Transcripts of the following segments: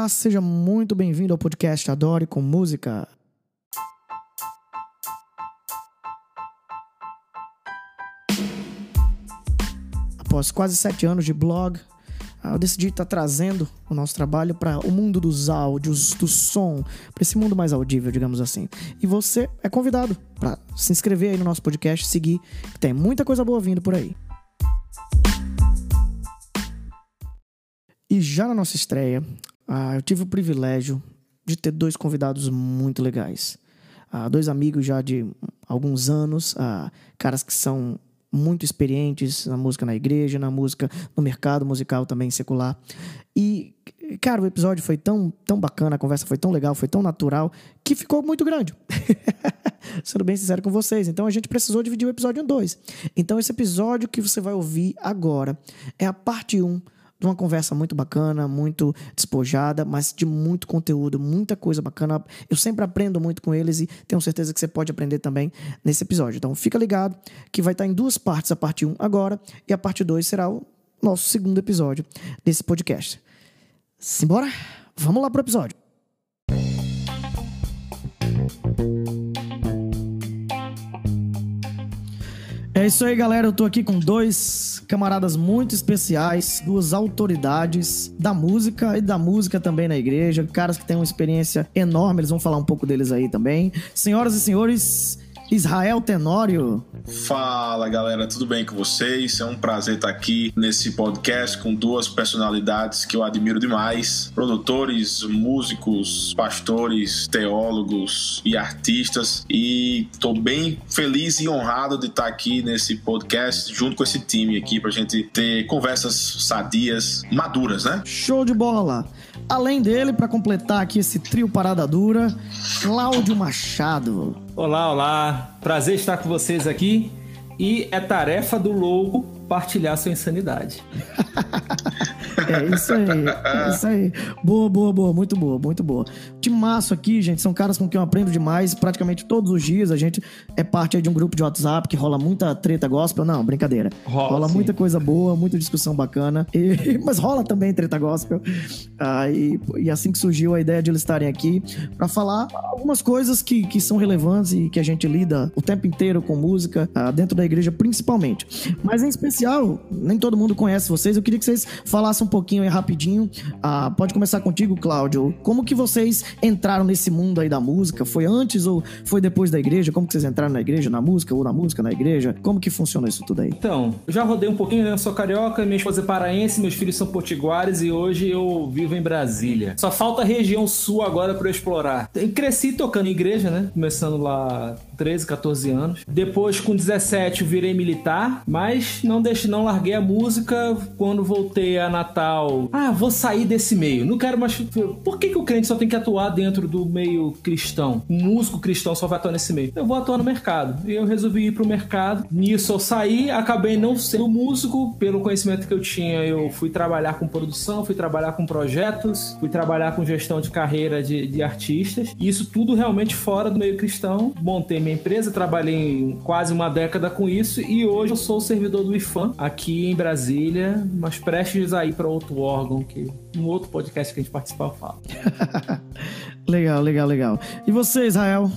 Olá, seja muito bem-vindo ao podcast Adore com Música. Após quase sete anos de blog, eu decidi estar trazendo o nosso trabalho para o mundo dos áudios, do som, para esse mundo mais audível, digamos assim. E você é convidado para se inscrever aí no nosso podcast, seguir, que tem muita coisa boa vindo por aí. E já na nossa estreia, eu tive o privilégio de ter dois convidados muito legais. dois amigos já de alguns anos, caras que são muito experientes na música na igreja, na música no mercado musical também secular. E, cara, o episódio foi tão, tão bacana, a conversa foi tão legal, foi tão natural, que ficou muito grande. Sendo bem sincero com vocês. Então a gente precisou dividir o episódio em dois. Então esse episódio que você vai ouvir agora é a parte 1. Um de uma conversa muito bacana, muito despojada, mas de muito conteúdo, muita coisa bacana. Eu sempre aprendo muito com eles e tenho certeza que você pode aprender também nesse episódio. Então fica ligado que vai estar em duas partes, a parte 1 agora e a parte 2 será o nosso segundo episódio desse podcast. Simbora? Vamos lá pro episódio. É isso aí, galera. Eu tô aqui com dois camaradas muito especiais, duas autoridades da música e da música também na igreja, caras que têm uma experiência enorme. Eles vão falar um pouco deles aí também. Senhoras e senhores, Israel Tenório. Fala galera, tudo bem com vocês? É um prazer estar aqui nesse podcast com duas personalidades que eu admiro demais: produtores, músicos, pastores, teólogos e artistas. E estou bem feliz e honrado de estar aqui nesse podcast junto com esse time aqui para a gente ter conversas sadias, maduras, né? Show de bola! Além dele, para completar aqui esse trio Parada Dura, Cláudio Machado. Olá, olá. Prazer estar com vocês aqui. E é tarefa do lobo partilhar sua insanidade. É isso aí, é isso aí. Boa, boa, boa, muito boa, muito boa. Timaço aqui, gente, são caras com quem eu aprendo demais, praticamente todos os dias. A gente é parte de um grupo de WhatsApp que rola muita treta gospel. Não, brincadeira. Rola, rola muita coisa boa, muita discussão bacana. E, mas rola também treta gospel. Ah, e, e, assim que surgiu a ideia de eles estarem aqui para falar algumas coisas que, que são relevantes e que a gente lida o tempo inteiro com música, ah, dentro da igreja principalmente. Mas em especial, nem todo mundo conhece vocês, eu queria que vocês falassem um pouquinho aí rapidinho. Ah, pode começar contigo, Cláudio. Como que vocês entraram nesse mundo aí da música? Foi antes ou foi depois da igreja? Como que vocês entraram na igreja, na música ou na música, na igreja? Como que funciona isso tudo aí? Então, já rodei um pouquinho, né? Eu sou carioca, minha esposa é paraense, meus filhos são potiguares e hoje eu vivo em Brasília. Só falta a região sul agora para eu explorar. Cresci tocando em igreja, né? Começando lá 13, 14 anos. Depois, com 17, eu virei militar, mas não deixei, não larguei a música quando voltei a Natal. Ah, vou sair desse meio. Não quero mais. Por que, que o crente só tem que atuar dentro do meio cristão? Um músico cristão só vai atuar nesse meio. Eu vou atuar no mercado. E eu resolvi ir pro mercado. Nisso eu saí, acabei não sendo músico. Pelo conhecimento que eu tinha, eu fui trabalhar com produção, fui trabalhar com projetos, fui trabalhar com gestão de carreira de, de artistas. E isso tudo realmente fora do meio cristão. Montei minha minha empresa, trabalhei quase uma década com isso e hoje eu sou servidor do IFAM aqui em Brasília, mas prestes a ir para outro órgão que um outro podcast que a gente participa eu falo. legal, legal, legal. E você, Israel?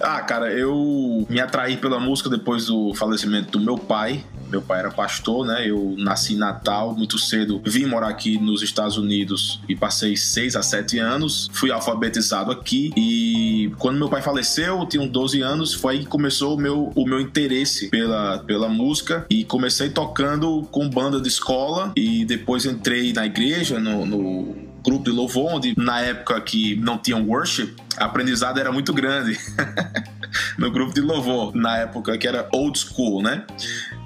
Ah, cara, eu me atraí pela música depois do falecimento do meu pai. Meu pai era pastor, né? Eu nasci em Natal muito cedo, vim morar aqui nos Estados Unidos e passei seis a sete anos. Fui alfabetizado aqui e quando meu pai faleceu, eu tinha 12 anos, foi aí que começou o meu, o meu interesse pela, pela música e comecei tocando com banda de escola e depois entrei na igreja, no, no grupo de louvor, onde na época que não tinha worship, a aprendizado era muito grande no grupo de louvor, na época que era old school, né?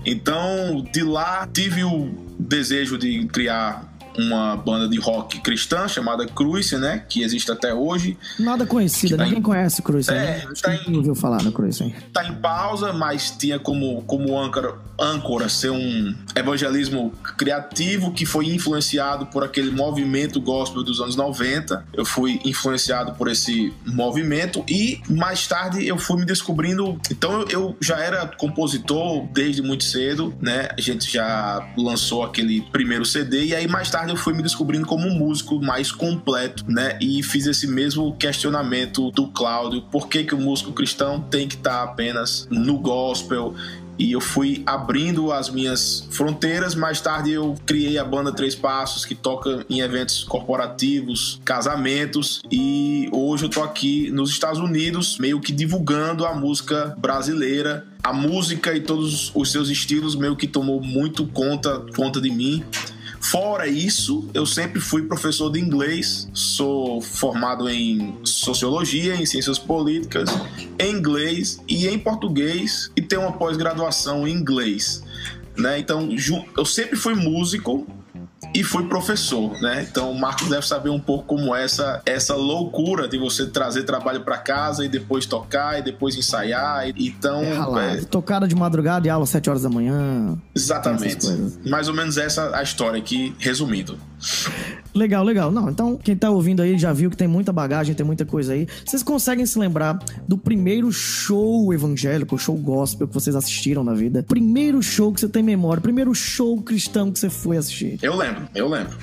Então, de lá tive o desejo de criar uma banda de rock cristã chamada Cruise, né? Que existe até hoje. Nada conhecida, tá ninguém em... conhece Cruise. É, né? tá em... ouviu falar no Cruise, hein? Tá em pausa, mas tinha como, como âncora, âncora ser um evangelismo criativo que foi influenciado por aquele movimento gospel dos anos 90. Eu fui influenciado por esse movimento e mais tarde eu fui me descobrindo. Então eu já era compositor desde muito cedo, né? A gente já lançou aquele primeiro CD e aí mais tarde eu fui me descobrindo como um músico mais completo, né? E fiz esse mesmo questionamento do Cláudio, por que que o músico cristão tem que estar apenas no gospel e eu fui abrindo as minhas fronteiras. Mais tarde eu criei a banda Três Passos, que toca em eventos corporativos, casamentos, e hoje eu tô aqui nos Estados Unidos, meio que divulgando a música brasileira. A música e todos os seus estilos meio que tomou muito conta, conta de mim. Fora isso, eu sempre fui professor de inglês, sou formado em sociologia, em ciências políticas, em inglês e em português e tenho uma pós-graduação em inglês. Né? Então, eu sempre fui músico, e fui professor, né? Então o Marcos deve saber um pouco como é essa essa loucura de você trazer trabalho para casa e depois tocar e depois ensaiar. Então, é, é... tocada de madrugada e aula às 7 horas da manhã. Exatamente. Mais ou menos essa a história aqui, resumindo. Legal, legal. Não, então quem tá ouvindo aí já viu que tem muita bagagem, tem muita coisa aí. Vocês conseguem se lembrar do primeiro show evangélico, show gospel que vocês assistiram na vida? Primeiro show que você tem memória, primeiro show cristão que você foi assistir? Eu lembro, eu lembro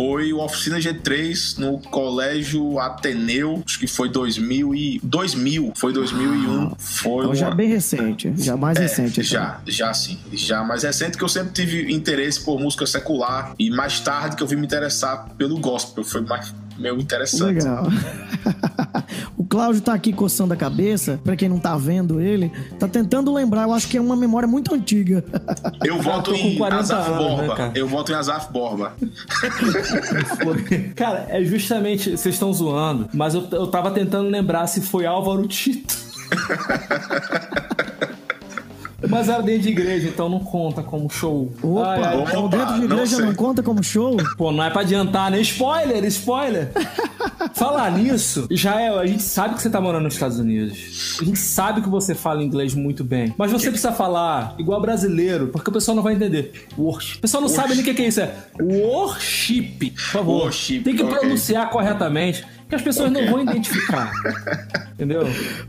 foi o Oficina G3 no Colégio Ateneu, acho que foi 2000 e 2000, foi 2001. Ah, foi então uma... já bem recente, já mais é, recente. Então. Já, já sim, já mais recente que eu sempre tive interesse por música secular e mais tarde que eu vim me interessar pelo gospel, foi mais meu interessante. Legal. o Cláudio tá aqui coçando a cabeça, para quem não tá vendo ele, tá tentando lembrar, eu acho que é uma memória muito antiga. Eu voto em Azaf anos, né, Borba. Né, eu voto em Azaf Borba. cara, é justamente, vocês estão zoando, mas eu, eu tava tentando lembrar se foi Álvaro Tito. Mas era dentro de igreja, então não conta como show. Opa, ai, ai, então dentro de igreja não, não, conta como show? Pô, não é pra adiantar, né? Spoiler, spoiler. Falar nisso, Israel, a gente sabe que você tá morando nos Estados Unidos. A gente sabe que você fala inglês muito bem. Mas você precisa falar igual brasileiro, porque o pessoal não vai entender. Worship. O pessoal não worship. sabe nem o que é isso. É worship. Por favor. Worship, Tem que okay. pronunciar corretamente que as pessoas okay. não vão identificar. Entendeu?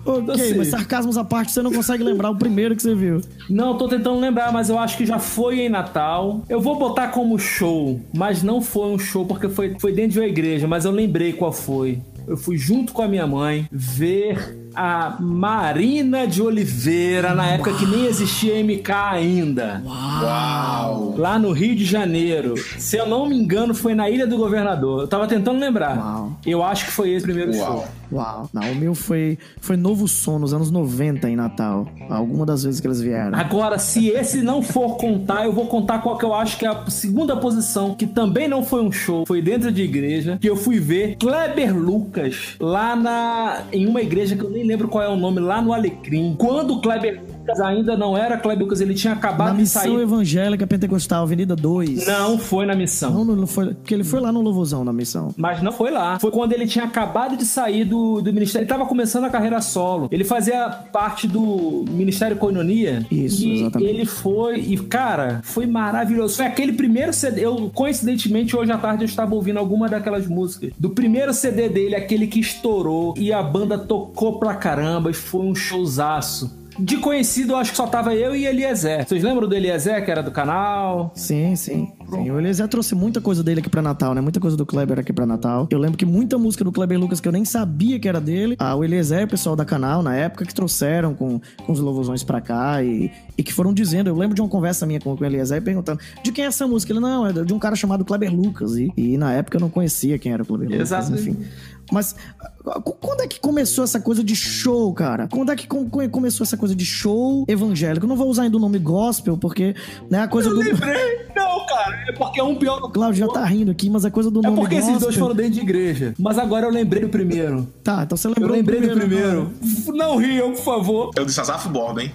Ok, assim, mas sarcasmos à parte, você não consegue lembrar o primeiro que você viu. Não, tô tentando lembrar, mas eu acho que já foi em Natal. Eu vou botar como show, mas não foi um show porque foi, foi dentro de uma igreja, mas eu lembrei qual foi. Eu fui junto com a minha mãe ver a Marina de Oliveira, na época que nem existia MK ainda. Uau! Lá no Rio de Janeiro. Se eu não me engano, foi na Ilha do Governador. Eu tava tentando lembrar. Uau. Eu acho que foi esse primeiro Uau. show. Uau. Não, o meu foi, foi Novo Som, nos anos 90 em Natal. Alguma das vezes que eles vieram. Agora, se esse não for contar, eu vou contar qual que eu acho que é a segunda posição, que também não foi um show, foi dentro de igreja, que eu fui ver Kleber Lucas lá na em uma igreja que eu nem lembro qual é o nome, lá no Alecrim. Quando o Kleber ainda não era Kleber Lucas, ele tinha acabado na de sair. Missão Evangélica Pentecostal, Avenida 2. Não foi na missão. Não, não foi, porque ele foi lá no Louvozão na missão. Mas não foi lá. Foi quando ele tinha acabado de sair do do, ministério. Ele tava começando a carreira solo. Ele fazia parte do Ministério Coinonia. Isso, e exatamente. ele foi. E, cara, foi maravilhoso. Foi aquele primeiro CD. Eu, coincidentemente, hoje à tarde eu estava ouvindo alguma daquelas músicas. Do primeiro CD dele, aquele que estourou. E a banda tocou pra caramba. E foi um showzaço. De conhecido, eu acho que só tava eu e Eliezer. Vocês lembram do Eliezer, que era do canal? Sim, sim. Sim. O Eliezer trouxe muita coisa dele aqui pra Natal, né? Muita coisa do Kleber aqui pra Natal. Eu lembro que muita música do Kleber Lucas que eu nem sabia que era dele. Ah, o Eliezer, o pessoal da canal, na época, que trouxeram com, com os louvozões pra cá e, e que foram dizendo. Eu lembro de uma conversa minha com, com o Eliezer perguntando de quem é essa música. Ele, não, é de um cara chamado Kleber Lucas. E, e na época eu não conhecia quem era o Kleber Lucas. Exato. Enfim. Mas quando é que começou essa coisa de show, cara? Quando é que começou essa coisa de show evangélico? Eu não vou usar ainda o nome gospel, porque né, a coisa eu do. Lembrei. Não, cara, é porque é um pior do Cláudio já tá rindo aqui, mas a coisa do é nome. É porque gospel... esses dois foram dentro de igreja. Mas agora eu lembrei do primeiro. Tá, então você lembrou Eu lembrei do primeiro. Do primeiro. Não riam, por favor. Eu disse Azaf Borba, hein?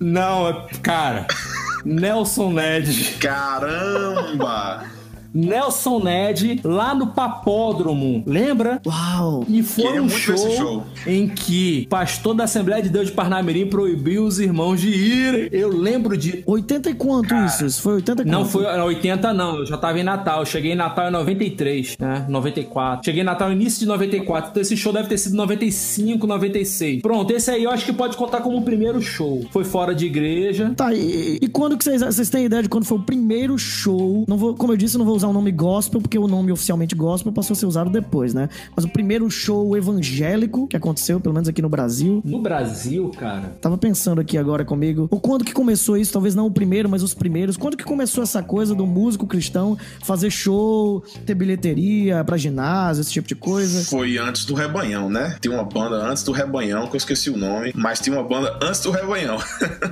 Não, cara. Nelson Ned. Caramba! Nelson Ned, lá no Papódromo. Lembra? Uau! E foi um show, show. em que o pastor da Assembleia de Deus de Parnamirim proibiu os irmãos de irem. Eu lembro de 80 e quanto isso? Isso foi 80 e quanto? não foi em 80, não. Eu já tava em Natal. Eu cheguei em Natal em 93, né? 94. Cheguei em Natal no início de 94. Então esse show deve ter sido 95, 96. Pronto, esse aí eu acho que pode contar como o primeiro show. Foi fora de igreja. Tá, e, e quando que vocês, vocês têm ideia de quando foi o primeiro show? Não vou, como eu disse, eu não vou usar o nome gospel, porque o nome oficialmente gospel passou a ser usado depois, né? Mas o primeiro show evangélico que aconteceu, pelo menos aqui no Brasil. No Brasil, cara. Tava pensando aqui agora comigo, o quando que começou isso, talvez não o primeiro, mas os primeiros. Quando que começou essa coisa do músico cristão fazer show, ter bilheteria pra ginásio, esse tipo de coisa? Foi antes do Rebanhão, né? Tem uma banda antes do Rebanhão, que eu esqueci o nome, mas tinha uma banda antes do Rebanhão.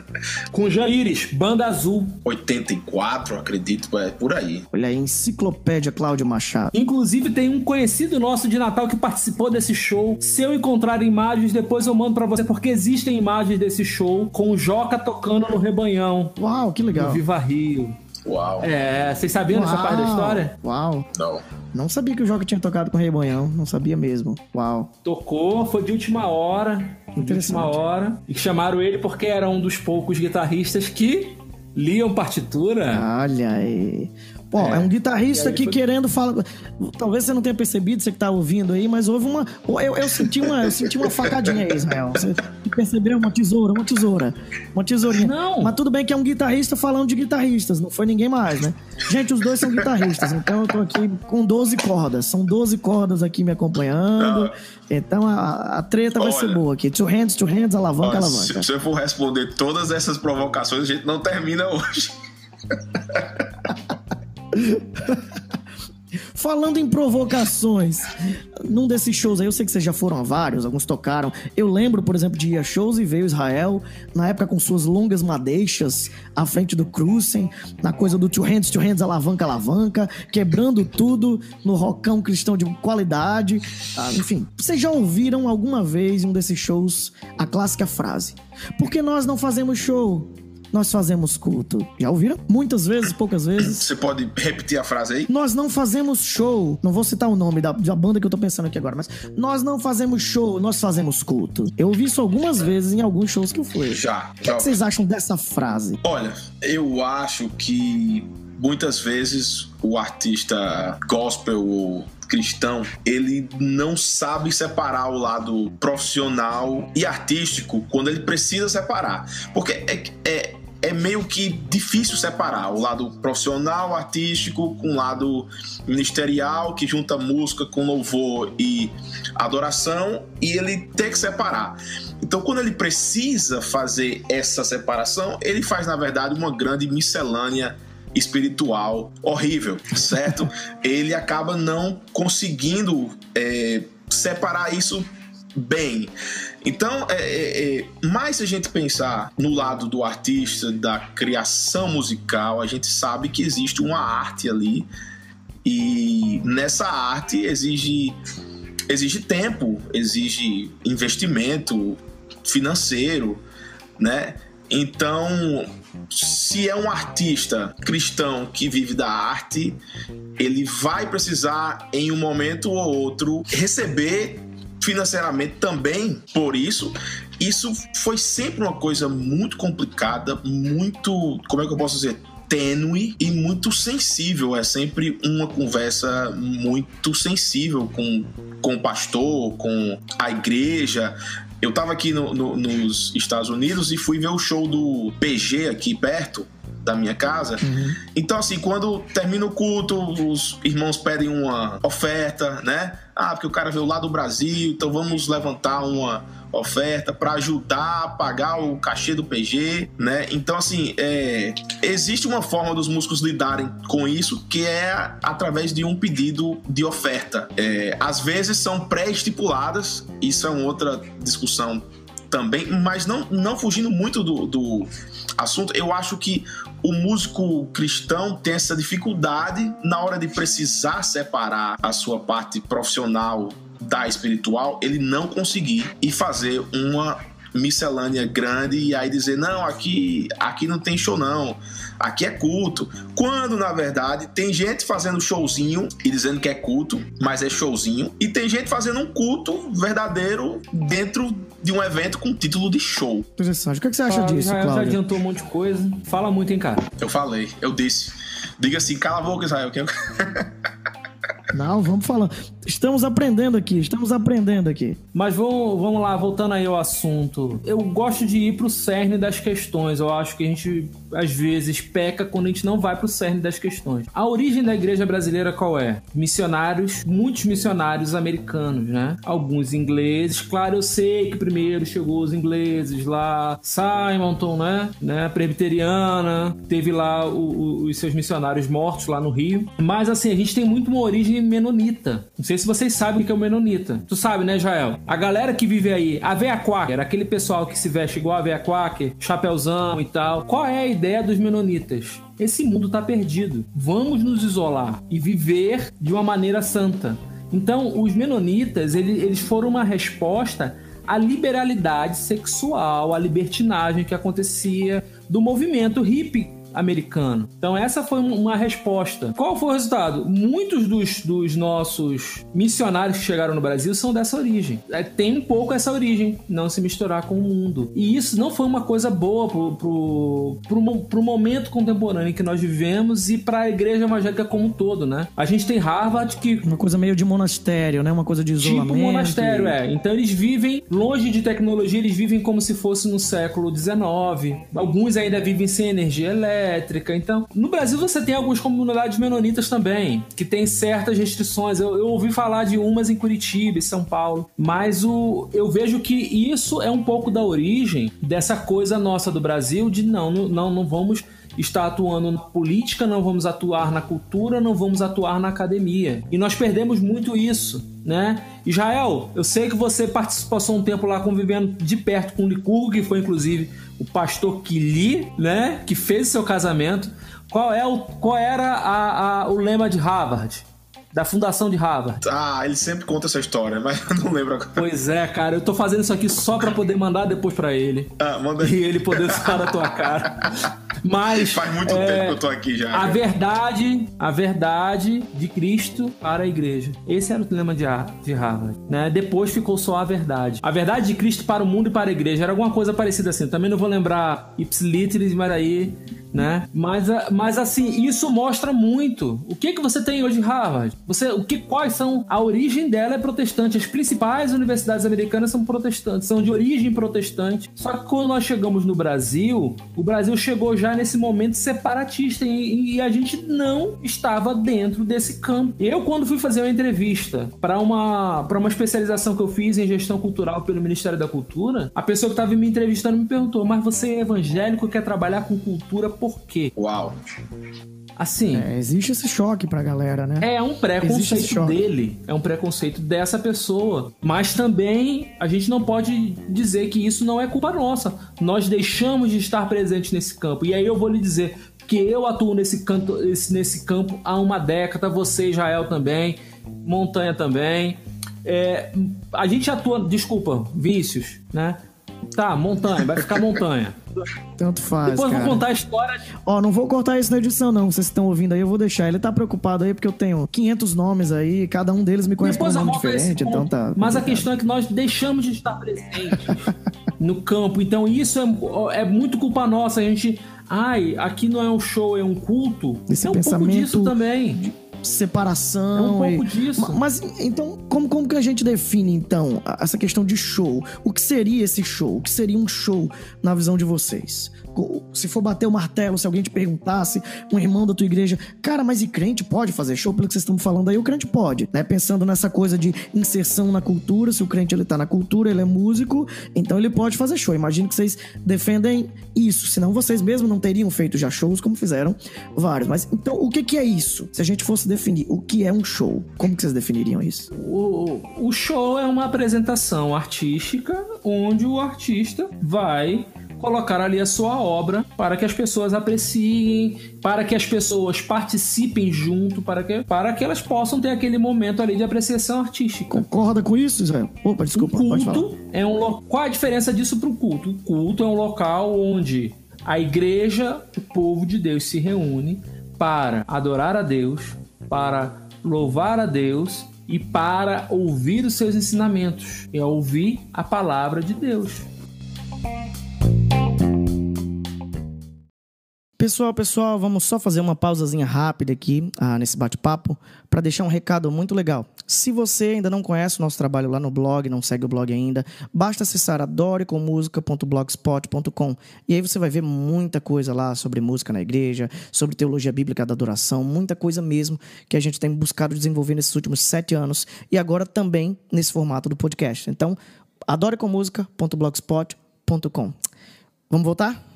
Com Jaires, Banda Azul. 84, acredito, é por aí. Olha aí, Enciclopédia Cláudio Machado. Inclusive, tem um conhecido nosso de Natal que participou desse show. Se eu encontrar imagens, depois eu mando pra você, porque existem imagens desse show com o Joca tocando no Rebanhão. Uau, que No legal. Viva Rio. Uau. É, vocês sabiam dessa parte da história? Uau. Não. Não sabia que o Joca tinha tocado com o Rei Bonhão. Não sabia mesmo. Uau. Tocou, foi de última hora. De última hora. E chamaram ele porque era um dos poucos guitarristas que liam partitura. Olha aí. Pô, é, É. um guitarrista aqui foi- querendo falar. Talvez você não tenha percebido, você que tá ouvindo aí, mas houve uma. Eu, eu senti uma, eu senti uma facadinha aí, Israel. Você percebeu? Uma tesoura, uma tesoura. Uma tesourinha. Não. Mas tudo bem que é um guitarrista falando de guitarristas, não foi ninguém mais, né? Gente, os dois são guitarristas, então eu tô aqui com 12 cordas. São 12 cordas aqui me acompanhando. Então a, a treta vai ser Olha. boa aqui. Two hands, two hands, alavanca, Ó, alavanca. se eu for responder todas essas provocações, a gente não termina hoje. Falando em provocações, num desses shows aí, eu sei que vocês já foram a vários, alguns tocaram. Eu lembro, por exemplo, de ir a shows e veio Israel, na época com suas longas madeixas à frente do Cruzen, na coisa do Two Hands, Two Hands, alavanca, alavanca, quebrando tudo no rocão cristão de qualidade. Ah, enfim, vocês já ouviram alguma vez em um desses shows a clássica frase: Por que nós não fazemos show? Nós fazemos culto. Já ouviram? Muitas vezes, poucas vezes. Você pode repetir a frase aí? Nós não fazemos show. Não vou citar o nome da, da banda que eu tô pensando aqui agora, mas nós não fazemos show, nós fazemos culto. Eu ouvi isso algumas vezes em alguns shows que eu fui. Já. O que, é já. que vocês acham dessa frase? Olha, eu acho que muitas vezes o artista gospel ou cristão, ele não sabe separar o lado profissional e artístico quando ele precisa separar. Porque é, é, é meio que difícil separar o lado profissional, artístico, com o lado ministerial, que junta música com louvor e adoração, e ele tem que separar. Então, quando ele precisa fazer essa separação, ele faz, na verdade, uma grande miscelânea espiritual horrível, certo? ele acaba não conseguindo é, separar isso bem. Então, é, é, é, mais se a gente pensar no lado do artista, da criação musical, a gente sabe que existe uma arte ali e nessa arte exige exige tempo, exige investimento financeiro, né? Então, se é um artista cristão que vive da arte, ele vai precisar em um momento ou outro receber financeiramente também por isso. Isso foi sempre uma coisa muito complicada, muito, como é que eu posso dizer, tênue e muito sensível. É sempre uma conversa muito sensível com, com o pastor, com a igreja. Eu tava aqui no- no- nos Estados Unidos e fui ver o show do PG aqui perto da minha casa. Então, assim, quando termina o culto, os irmãos pedem uma oferta, né? Ah, porque o cara veio lá do Brasil, então vamos levantar uma oferta para ajudar a pagar o cachê do PG, né? Então, assim, é, existe uma forma dos músicos lidarem com isso que é através de um pedido de oferta. É, às vezes são pré-estipuladas, isso é uma outra discussão também, mas não, não fugindo muito do, do assunto, eu acho que o músico cristão tem essa dificuldade na hora de precisar separar a sua parte profissional da espiritual, ele não conseguir e fazer uma miscelânea grande e aí dizer, não, aqui, aqui não tem show não, aqui é culto. Quando, na verdade, tem gente fazendo showzinho e dizendo que é culto, mas é showzinho, e tem gente fazendo um culto verdadeiro dentro de um evento com título de show. Interessante. O que, é que você acha Ah, disso, Israel já Cláudio? adiantou um monte de coisa. Fala muito, hein, cara. Eu falei, eu disse. Diga assim, cala a boca, Israel. Que eu... Não, vamos falar. Estamos aprendendo aqui, estamos aprendendo aqui. Mas vamos, vamos lá, voltando aí ao assunto. Eu gosto de ir pro cerne das questões. Eu acho que a gente, às vezes, peca quando a gente não vai pro cerne das questões. A origem da igreja brasileira qual é? Missionários, muitos missionários americanos, né? Alguns ingleses. Claro, eu sei que primeiro chegou os ingleses lá, Simonton, né? né? Presbiteriana, teve lá o- o- os seus missionários mortos lá no Rio. Mas assim, a gente tem muito uma origem menonita. Não sei se vocês sabem o que é o menonita. Tu sabe, né, Jael? A galera que vive aí, a Veia Quaker, aquele pessoal que se veste igual a Veia Quaker, chapéuzão e tal. Qual é a ideia dos menonitas? Esse mundo tá perdido. Vamos nos isolar e viver de uma maneira santa. Então, os menonitas, ele- eles foram uma resposta à liberalidade sexual, à libertinagem que acontecia do movimento hippie americano. Então essa foi um- uma resposta. Qual foi o resultado? Muitos dos, dos nossos missionários que chegaram no Brasil são dessa origem. É, Tem um pouco essa origem, não se misturar com o mundo. E isso não foi uma coisa boa pro, pro, pro, pro momento contemporâneo que nós vivemos e para a igreja evangélica como um todo, né? A gente tem Harvard que Uma coisa meio de monastério, né? Uma coisa de isolamento. Tipo monastério, é. Então eles vivem longe de tecnologia, eles vivem como se fosse no século XIX. Alguns ainda vivem sem energia elétrica. Então, no Brasil você tem algumas comunidades menonitas também, que tem certas restrições. Eu, eu ouvi falar de umas em Curitiba, em São Paulo. Mas o, eu vejo que isso é um pouco da origem dessa coisa nossa do Brasil de não, não, não, vamos está atuando na política, não vamos atuar na cultura, não vamos atuar na academia. E nós perdemos muito isso, né? Israel, eu sei que você participou um tempo lá convivendo de perto com o Licurgo, que foi inclusive o pastor Kili, né? Que fez seu casamento. Qual, é o, qual era a- a- o lema de Harvard? Da fundação de Harvard? Ah, ele sempre conta essa história, mas eu não lembro agora. Pois é, cara, eu tô fazendo isso aqui só pra poder mandar depois pra ele. Ah, manda E aí. ele poder falar da tua cara. Mas. Faz muito é, tempo que eu tô aqui já. A cara. verdade, a verdade de Cristo para a igreja. Esse era o lema de, de Harvard, né? Depois ficou só a verdade. A verdade de Cristo para o mundo e para a igreja era alguma coisa parecida assim. Também não vou lembrar ipsiliteris, mas aí, né? Mas, a- mas assim, isso mostra muito. O que que você tem hoje em Harvard? Você, o que quais são a origem dela é protestante. As principais universidades americanas são protestantes, são de origem protestante. Só que quando nós chegamos no Brasil, o Brasil chegou já nesse momento separatista e, e a gente não estava dentro desse campo. Eu quando fui fazer uma entrevista para uma para uma especialização que eu fiz em gestão cultural pelo Ministério da Cultura, a pessoa que estava me entrevistando me perguntou: "Mas você é evangélico, quer trabalhar com cultura por quê?" Uau. Assim, É, existe esse choque pra galera, né? é um Existe esse preconceito dele, é um preconceito dessa pessoa. Mas também a gente não pode dizer que isso não é culpa nossa. Nós deixamos de estar presentes nesse campo. E aí eu vou lhe dizer que eu atuo nesse, canto, esse- nesse campo há uma década, você, Israel, também, Montanha também. É, a gente atua, desculpa, Vícios, né? Tá, Montanha, vai ficar Montanha. Tanto faz, Depois cara. vou contar a história Ó, não vou cortar isso na edição, não. Vocês estão ouvindo aí, eu vou deixar. Ele tá preocupado aí porque eu tenho 500 nomes aí, cada um deles me conhece por um nome diferente, então tá. Mas a questão é que nós deixamos de estar presentes no campo. Então isso é, é muito culpa nossa. A gente. Ai, aqui não é um show, é um culto. Esse é um pouco pensamento disso também. Separação. É um pouco e- disso. Ma- Mas então, como, como que a gente define então essa questão de show? O que seria esse show? O que seria um show na visão de vocês? Se for bater o martelo, se alguém te perguntasse, um irmão da tua igreja, cara, mas e crente pode fazer show? Pelo que vocês estão falando aí, o crente pode, né? Pensando nessa coisa de inserção na cultura, se o crente ele tá na cultura, ele é músico, então ele pode fazer show. Imagino que vocês defendem isso, senão vocês mesmos não teriam feito já shows como fizeram vários. Mas então, o que que é isso? Se a gente fosse definir o que é um show, como que vocês definiriam isso? O, o show é uma apresentação artística onde o artista vai colocar ali a sua obra para que as pessoas apreciem, para que as pessoas participem junto, para que, para que elas possam ter aquele momento ali de apreciação artística. Concorda com isso, Israel? Opa, desculpa. O culto é um lo... Qual a diferença disso para o culto? O culto é um local onde a igreja, o povo de Deus se reúne para adorar a Deus, para louvar a Deus e para ouvir os seus ensinamentos, é ouvir a palavra de Deus. Pessoal, pessoal, vamos só fazer uma pausazinha rápida aqui ah, nesse bate-papo para deixar um recado muito legal. Se você ainda não conhece o nosso trabalho lá no blog, não segue o blog ainda, basta acessar adorecomusica.blogspot.com e aí você vai ver muita coisa lá sobre música na igreja, sobre teologia bíblica da adoração, muita coisa mesmo que a gente tem buscado desenvolver nesses últimos sete anos e agora também nesse formato do podcast. Então, adorecomusica.blogspot.com. Vamos voltar?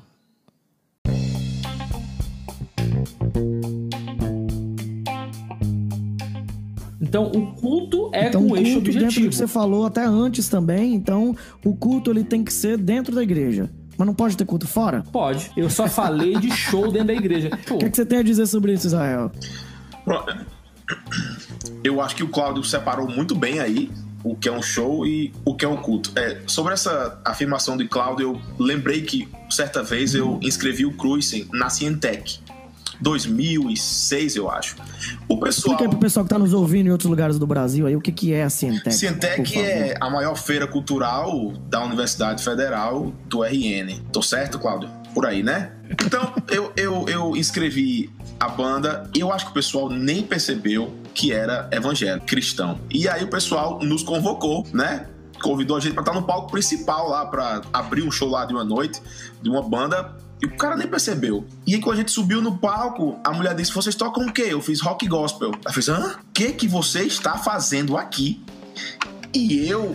Então, o culto é então, com eixo objetivo. Dentro do que você falou até antes também, então o culto ele tem que ser dentro da igreja. Mas não pode ter culto fora? Pode. Eu só falei de show dentro da igreja. O que, é que você tem a dizer sobre isso, Israel? Eu acho que o Cláudio separou muito bem aí o que é um show e o que é um culto. É, sobre essa afirmação de Cláudio, eu lembrei que certa vez eu inscrevi o Cruisen na Cientec. 2006, eu acho. O pessoal. Explica aí pro pessoal que tá nos ouvindo em outros lugares do Brasil aí o que, que é a Cientec. Cientec é a maior feira cultural da Universidade Federal do RN. Tô certo, Cláudio? Por aí, né? Então, eu, eu, eu inscrevi a banda e eu acho que o pessoal nem percebeu que era evangélico, cristão. E aí o pessoal nos convocou, né? Convidou a gente para estar no palco principal lá, para abrir um show lá de uma noite, de uma banda e o cara nem percebeu. E aí, quando a gente subiu no palco, a mulher disse: Vocês tocam o quê? Eu fiz rock gospel. Ela fez: Hã? O que, que você está fazendo aqui? E eu.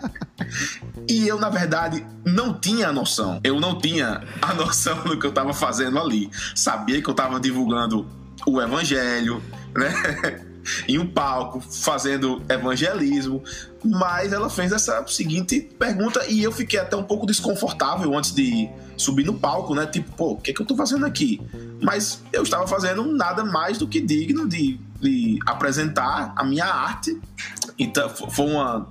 e eu, na verdade, não tinha a noção. Eu não tinha a noção do que eu estava fazendo ali. Sabia que eu estava divulgando o evangelho, né? Em um palco fazendo evangelismo, mas ela fez essa seguinte pergunta e eu fiquei até um pouco desconfortável antes de subir no palco, né? Tipo, pô, o que, é que eu tô fazendo aqui? Mas eu estava fazendo nada mais do que digno de, de apresentar a minha arte. Então, foi uma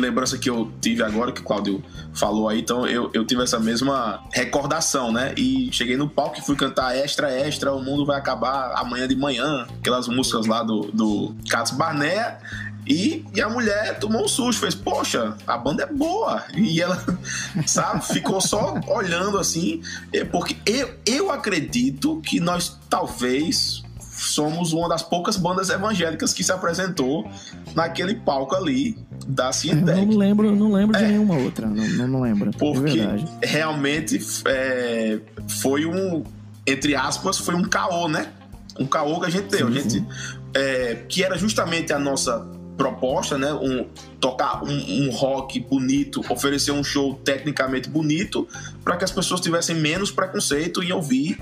lembrança que eu tive agora, que o Claudio falou aí, então eu, eu tive essa mesma recordação, né? E cheguei no palco e fui cantar extra, extra, o mundo vai acabar amanhã de manhã, aquelas músicas lá do, do Cats Barnea. E, e, a mulher tomou um susto, fez, poxa, a banda é boa. E ela, sabe, ficou só olhando assim, porque eu, eu acredito que nós talvez somos uma das poucas bandas evangélicas que se apresentou naquele palco ali da Cientec. Eu não lembro, não lembro é, de nenhuma outra, não, não lembro. Porque realmente é, foi um, entre aspas, foi um caô, né? Um caô que a gente deu. Sim, a gente, é, que era justamente a nossa proposta, né? Um, tocar um, um, rock bonito, oferecer um show tecnicamente bonito, para que as pessoas tivessem menos preconceito em ouvir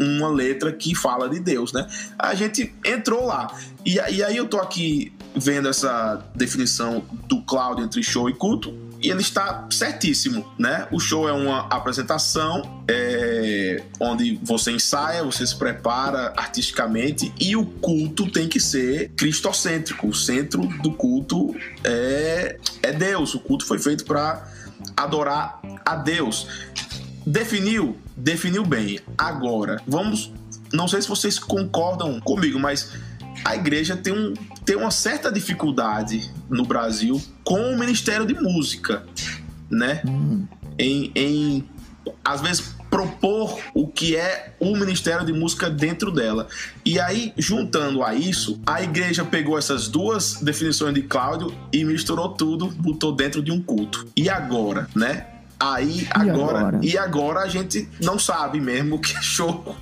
uma letra que fala de Deus, né? A gente entrou lá. E, e aí eu tô aqui vendo essa definição do Cláudio entre show e culto, e ele está certíssimo, né? O show é uma apresentação é, onde você ensaia, você se prepara artisticamente e o culto tem que ser cristocêntrico. O centro do culto é, é Deus. O culto foi feito para adorar a Deus. Definiu? Definiu bem. Agora, vamos. Não sei se vocês concordam comigo, mas a igreja tem, um, tem uma certa dificuldade no Brasil com o Ministério de Música, né? Hum. Em, em, às vezes, propor o que é o Ministério de Música dentro dela. E aí, juntando a isso, a igreja pegou essas duas definições de Cláudio e misturou tudo, botou dentro de um culto. E agora, né? Aí, agora, agora, e agora a gente não sabe mesmo o que é show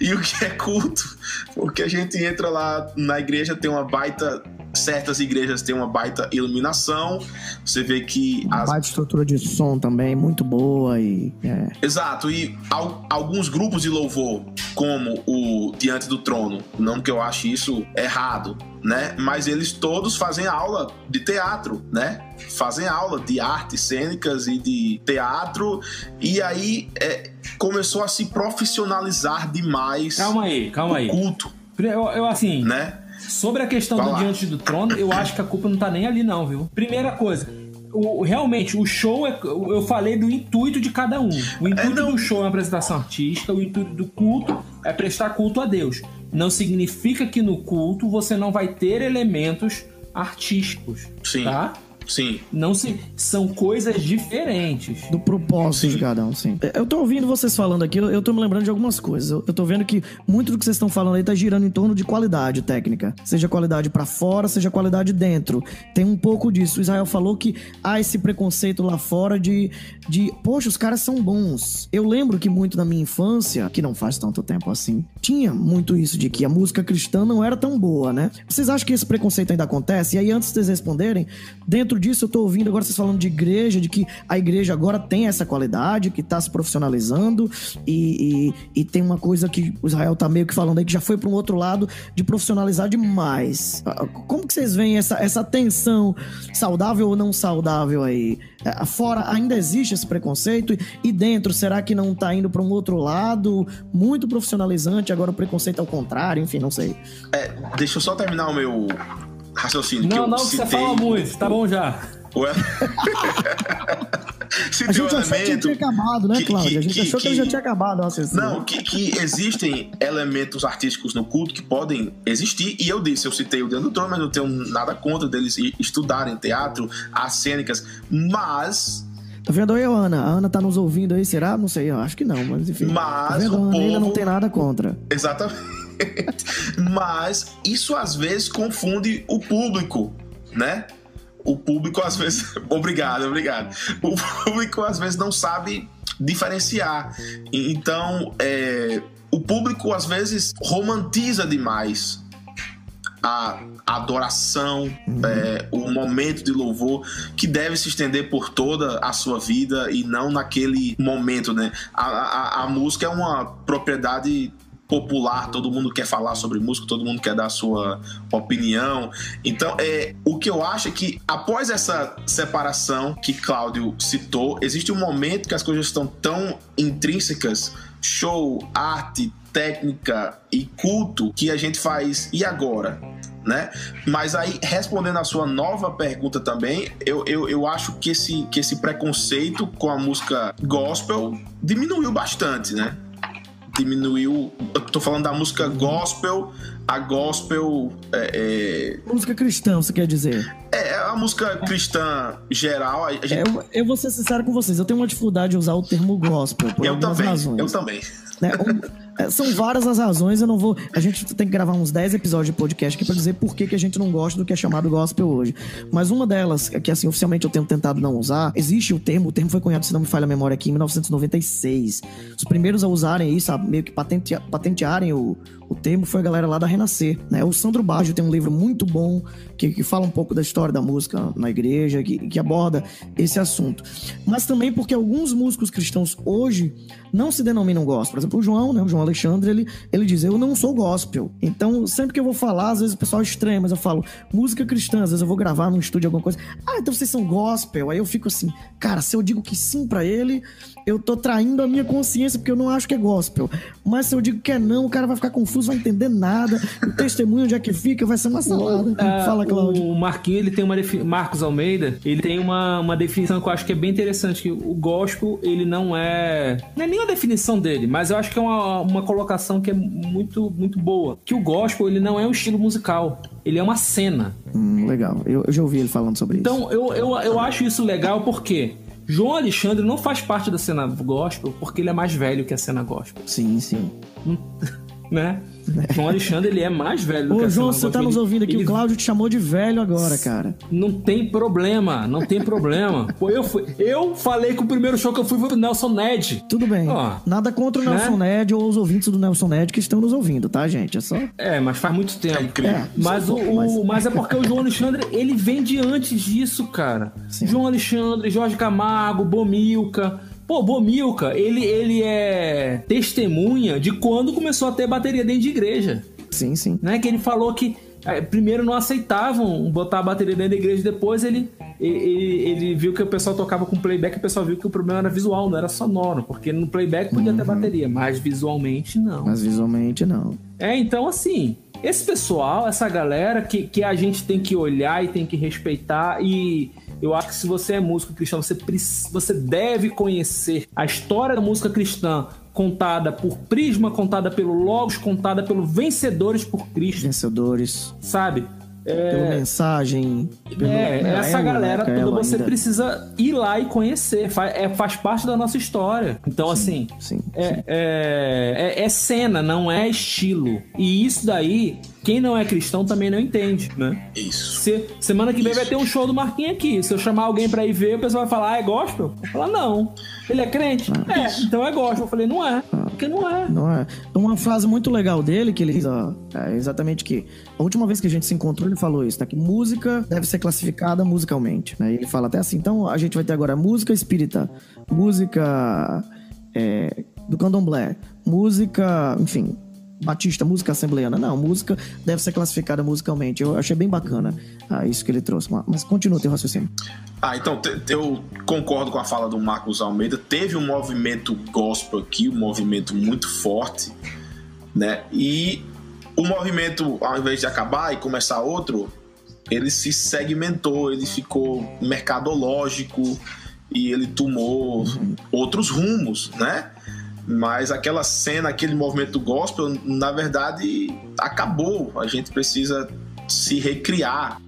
e o que é culto, porque a gente entra lá na igreja, tem uma baita certas igrejas têm uma baita iluminação, você vê que. Uma as... baita estrutura de som também, muito boa e. É. Exato, e al- alguns grupos de louvor, como o Diante do Trono, não que eu ache isso errado, né? Mas eles todos fazem aula de teatro, né? Fazem aula de artes cênicas e de teatro, e aí é, começou a se profissionalizar demais Calma aí, calma aí. o culto, Eu, eu, assim, né? Sobre a questão Vai do lá. Diante do Trono, eu acho que a culpa não tá nem ali, não, viu? Primeira coisa. O, realmente, o show é. Eu falei do intuito de cada um. O intuito não. do show é uma apresentação artística, o intuito do culto é prestar culto a Deus. Não significa que no culto você não vai ter elementos artísticos. Sim. Tá? Sim. Não se. São coisas diferentes. Do propósito Sim. de cada um, sim. Eu tô ouvindo vocês falando aqui, eu eu tô me lembrando de algumas coisas. Eu, eu tô vendo que muito do que vocês estão falando aí tá girando em torno de qualidade técnica. Seja qualidade pra fora, seja qualidade dentro. Tem um pouco disso. O Israel falou que há esse preconceito lá fora de, de poxa, os caras são bons. Eu lembro que muito na minha infância, que não faz tanto tempo assim, tinha muito isso de que a música cristã não era tão boa, né? Vocês acham que esse preconceito ainda acontece? E aí, antes de vocês responderem, dentro disso eu tô ouvindo agora vocês falando de igreja, de que a igreja agora tem essa qualidade, que tá se profissionalizando e, e, e tem uma coisa que o Israel tá meio que falando aí que já foi para um outro lado de profissionalizar demais. Ah, Como que vocês veem essa, essa tensão saudável ou não saudável aí? É, Fora ainda existe esse preconceito e- dentro será que não tá indo para um outro lado muito profissionalizante, agora o preconceito é o contrário, enfim, não sei. Deixa eu só terminar o meu raciocínio. que Não, eu não, que você citei fala muito, tá bom já. o- A gente achou que ele elemento. tinha acabado, né, Cláudia? que- A gente que- achou que, ele que- já tinha acabado, nossa. assim. Não, que, que existem elementos artísticos no culto que podem existir, e eu disse, eu citei o Diante do Trono, mas não tenho nada contra deles estudarem teatro, as cênicas, mas, Tá vendo aí, Ana? A Ana tá nos ouvindo aí, será? Não sei, eu acho que não, mas enfim. Mas tá vendo? o A Ana ainda povo- não tem nada contra. exatamente, mas isso às vezes confunde o público, né? O público às vezes. obrigado, obrigado. O público às vezes não sabe diferenciar. Então, é, o público às vezes romantiza demais a adoração, é, o momento de louvor que deve se estender por toda a sua vida e não naquele momento, né? A, a, a música é uma propriedade popular, todo mundo quer falar sobre música, todo mundo quer dar sua opinião. Então, é, o que eu acho é que após essa separação que Cláudio citou, existe um momento que as coisas estão tão intrínsecas, show, arte, técnica e culto, que a gente faz e agora? Né? Mas aí, respondendo a sua nova pergunta também, eu, eu, eu acho que esse, que esse preconceito com a música gospel diminuiu bastante, né? Diminuiu. Eu tô falando da música gospel, a gospel. É, Música cristã, você quer dizer? é, é a música cristã geral. A gente, É, Eu, eu vou ser sincero com vocês, eu tenho uma dificuldade de usar o termo gospel por eu algumas também, razões. eu também. né? Um- é, são várias as razões, eu não vou. A gente tem que gravar uns 10 episódios de podcast aqui pra dizer por que, que a gente não gosta do que é chamado gospel hoje. Mas uma delas, que assim, oficialmente eu tenho tentado não usar, existe o termo, o termo foi cunhado, se não me falha a memória aqui, em 1996. Os primeiros a usarem isso, a meio que patentea- patentearem o, o termo, foi a galera lá da Renascer. Né? O Sandro Baggio tem um livro muito bom que, que fala um pouco da história da música na igreja, que, que aborda esse assunto. Mas também porque alguns músicos cristãos hoje não se denominam gospel. Por exemplo, o João, né? O João Alexandre, ele, ele diz: Eu não sou gospel. Então, sempre que eu vou falar, às vezes o pessoal estranha, mas eu falo música cristã. Às vezes eu vou gravar num estúdio alguma coisa. Ah, então vocês são gospel. Aí eu fico assim, cara, se eu digo que sim pra ele, eu tô traindo a minha consciência, porque eu não acho que é gospel. Mas se eu digo que é não, o cara vai ficar confuso, vai entender nada. O testemunho onde é que fica vai ser uma salada. Ah, Fala. O Marquinho, ele tem uma defi- Marcos Almeida, ele tem uma, uma definição que eu acho que é bem interessante, que o gospel, ele não é... Não é nem a definição dele, mas eu acho que é uma, uma colocação que é muito, muito boa. Que o gospel, ele não é um estilo musical, ele é uma cena. Hum, legal. Eu, eu já ouvi ele falando sobre isso. Então, eu, eu, eu acho isso legal porque João Alexandre não faz parte da cena gospel porque ele é mais velho que a cena gospel. Sim, sim. né? João Alexandre, ele é mais velho do Ô, que João, você tá nos ouvindo aqui, ele o Cláudio te chamou de velho agora, cara. Não tem problema, não tem problema. Pô, eu fui. Eu falei que o primeiro show que eu fui foi pro Nelson Ned. Tudo bem. Ó, Nada contra o né? Nelson Ned ou os ouvintes do Nelson Ned que estão nos ouvindo, tá, gente? É só. É, mas faz muito tempo. É. É. Mas, o, o- mas é porque o João Alexandre, ele vem de antes disso, cara. Sim. João Alexandre, Jorge Camargo, Bomilca. Pô, Bomilca, ele, ele é testemunha de quando começou a ter bateria dentro de igreja. Sim, sim. Né? Que ele falou que é, primeiro não aceitavam botar a bateria dentro da igreja, depois ele, ele, ele viu que o pessoal tocava com playback e o pessoal viu que o problema era visual, não era sonoro. Porque no playback podia ter bateria, mas visualmente não. Mas visualmente não. É, então assim, esse pessoal, essa galera que, que a gente tem que olhar e tem que respeitar e eu acho que se você é músico cristão, você, você deve conhecer a história da música cristã contada por Prisma, contada pelo Logos, contada pelo Vencedores por Cristo, Vencedores, sabe? Pela mensagem. Pelo, É, né, essa ela, galera né, toda você ainda. precisa ir lá e conhecer, faz, é, faz parte da nossa história. Então, assim, Sim. é, é, é- é cena, não é estilo. E isso daí, quem não é cristão também não entende, né? Isso. Se- semana que vem vai ter um show do Marquinhos aqui. Se eu chamar alguém pra ir ver, o pessoal vai falar, ah, é gospel? Eu vou falar, não. Ele é crente? é, então é gospel. Eu falei, não é. Porque não é. Não é? Uma frase muito legal dele que ele diz, ó, é exatamente que a última vez que a gente se encontrou ele falou isso, tá? Que música deve ser classificada musicalmente, né? Ele fala até assim, então a gente vai ter agora música espírita, música é, do candomblé, música, enfim, batista, música assembleiana. Não, música deve ser classificada musicalmente. Eu achei bem bacana ah, isso que ele trouxe. Mas continua teu raciocínio. Ah, então eu concordo com a fala do Marcos Almeida. Teve um movimento gospel aqui, um movimento muito forte, né? E o movimento, ao invés de acabar e começar outro, ele se segmentou, ele ficou mercadológico e ele tomou outros rumos, né? Mas aquela cena, aquele movimento gospel, na verdade, acabou. A gente precisa se recriar.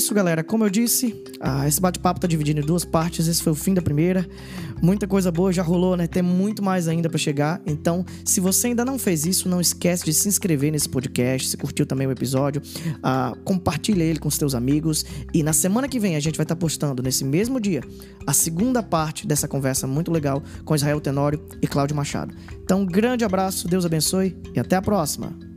Isso, galera. Como eu disse, ah, esse bate-papo tá dividido em duas partes. Esse foi o fim da primeira. Muita coisa boa já rolou, né? Tem muito mais ainda pra chegar. Então, se você ainda não fez isso, não esquece de se inscrever nesse podcast. Se curtiu também o episódio, ah, compartilha ele com os teus amigos. E na semana que vem a gente vai estar postando nesse mesmo dia a segunda parte dessa conversa muito legal com Israel Tenório e Cláudio Machado. Então, um grande abraço, Deus abençoe e até a próxima.